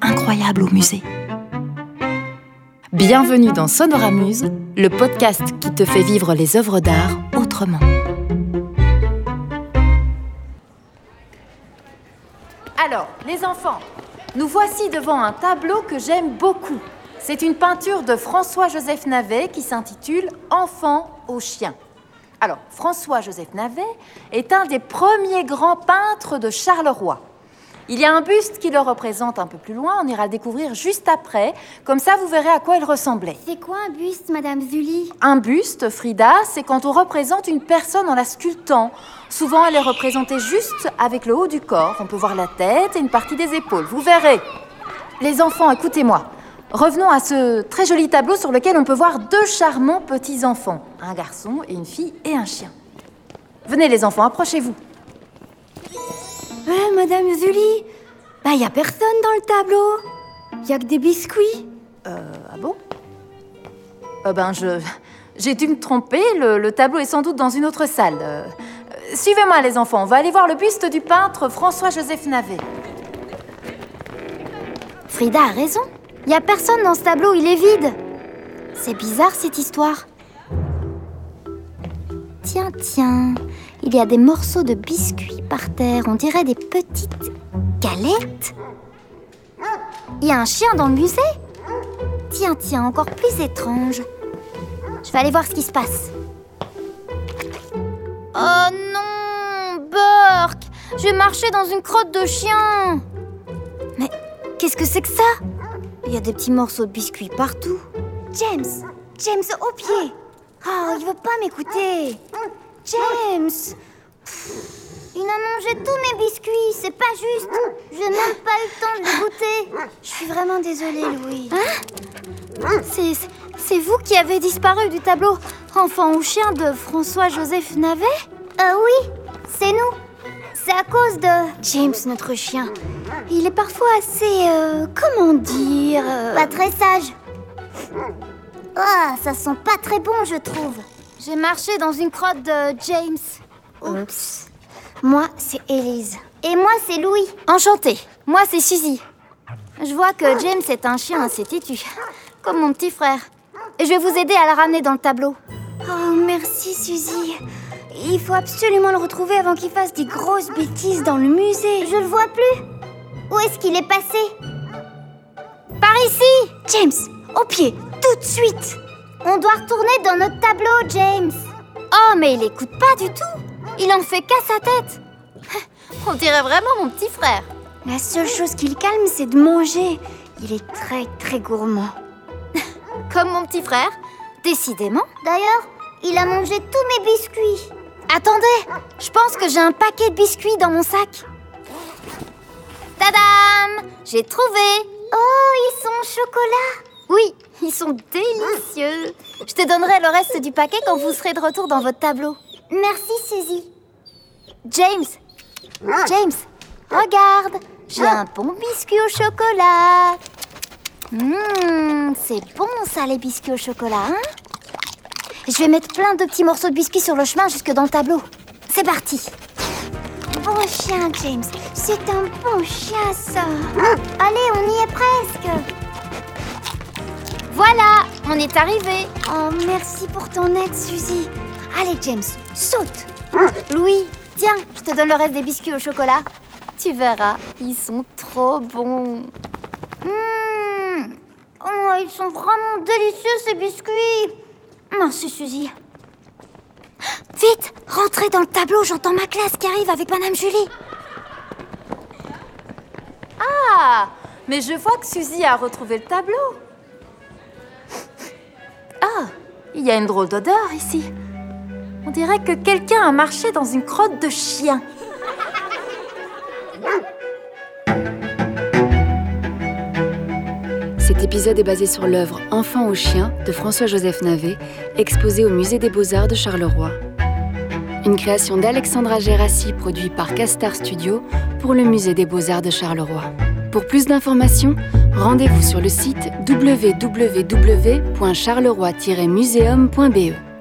incroyables au musée. Bienvenue dans Sonoramuse, le podcast qui te fait vivre les œuvres d'art autrement. Alors, les enfants, nous voici devant un tableau que j'aime beaucoup. C'est une peinture de François-Joseph Navet qui s'intitule Enfant au chien. Alors, François-Joseph Navet est un des premiers grands peintres de Charleroi. Il y a un buste qui le représente un peu plus loin, on ira le découvrir juste après. Comme ça, vous verrez à quoi il ressemblait. C'est quoi un buste, Madame Zully? Un buste, Frida, c'est quand on représente une personne en la sculptant. Souvent, elle est représentée juste avec le haut du corps. On peut voir la tête et une partie des épaules. Vous verrez. Les enfants, écoutez-moi. Revenons à ce très joli tableau sur lequel on peut voir deux charmants petits-enfants. Un garçon et une fille et un chien. Venez les enfants, approchez-vous. Madame Zully Bah, y a personne dans le tableau. Y a que des biscuits. Euh, ah bon? Euh, Ben, je. J'ai dû me tromper, le, le tableau est sans doute dans une autre salle. Euh, Suivez-moi, les enfants, on va aller voir le buste du peintre François-Joseph Navet. Frida a raison. Y a personne dans ce tableau, il est vide. C'est bizarre cette histoire. Tiens, tiens, il y a des morceaux de biscuits par terre, on dirait des petites galettes. Il y a un chien dans le musée? Tiens, tiens, encore plus étrange. Je vais aller voir ce qui se passe. Oh non, Burke J'ai marché dans une crotte de chien. Mais qu'est-ce que c'est que ça? Il y a des petits morceaux de biscuits partout. James James, au pied Oh, il veut pas m'écouter James Il a mangé tous mes biscuits, c'est pas juste Je n'ai même pas eu le temps de les goûter Je suis vraiment désolée, Louis. Hein? C'est c'est vous qui avez disparu du tableau Enfant ou chien de François-Joseph Navet? Euh, oui, c'est nous C'est à cause de... James, notre chien. Il est parfois assez... euh, comment dire euh, Pas très sage. Ah, ça sent pas très bon, je trouve. J'ai marché dans une crotte de James. Oups. Moi, c'est Élise. Et moi, c'est Louis. Enchantée. Moi, c'est Suzy. Je vois que James est un chien assez têtu. Comme mon petit frère. Et je vais vous aider à le ramener dans le tableau. Oh, merci, Suzy. Il faut absolument le retrouver avant qu'il fasse des grosses bêtises dans le musée. Je le vois plus. Où est-ce qu'il est passé? Par ici James, au pied, tout de suite On doit retourner dans notre tableau, James Oh, mais il écoute pas du tout Il en fait qu'à sa tête On dirait vraiment mon petit frère La seule chose qui le calme, c'est de manger. Il est très, très gourmand. Comme mon petit frère, décidément. D'ailleurs, il a mangé tous mes biscuits. Attendez, je pense que j'ai un paquet de biscuits dans mon sac. Tadam J'ai trouvé Oh, ils sont au chocolat Oui, ils sont délicieux Je te donnerai le reste du paquet quand vous serez de retour dans votre tableau. Merci, Suzy. James James, regarde J'ai un bon biscuit au chocolat Hum, c'est bon ça, les biscuits au chocolat, hein? Je vais mettre plein de petits morceaux de biscuits sur le chemin jusque dans le tableau. C'est parti Bon chien, James. C'est un bon chien, ça. Allez, on y est presque. Voilà, on est arrivé. Oh, merci pour ton aide, Suzy. Allez, James, saute. Louis, tiens, je te donne le reste des biscuits au chocolat. Tu verras, ils sont trop bons. Mmh. Oh, ils sont vraiment délicieux, ces biscuits. Merci, Suzy. Vite, rentrez dans le tableau, j'entends ma classe qui arrive avec Madame Julie. Ah Mais je vois que Suzy a retrouvé le tableau. Ah Il y a une drôle d'odeur ici. On dirait que quelqu'un a marché dans une crotte de chien. Cet épisode est basé sur l'œuvre Enfant au chien de François-Joseph Navet, exposée au Musée des Beaux-Arts de Charleroi. Une création d'Alexandra Gérassi, produit par Castar Studio pour le Musée des Beaux-Arts de Charleroi. Pour plus d'informations, rendez-vous sur le site www.charleroi-museum.be.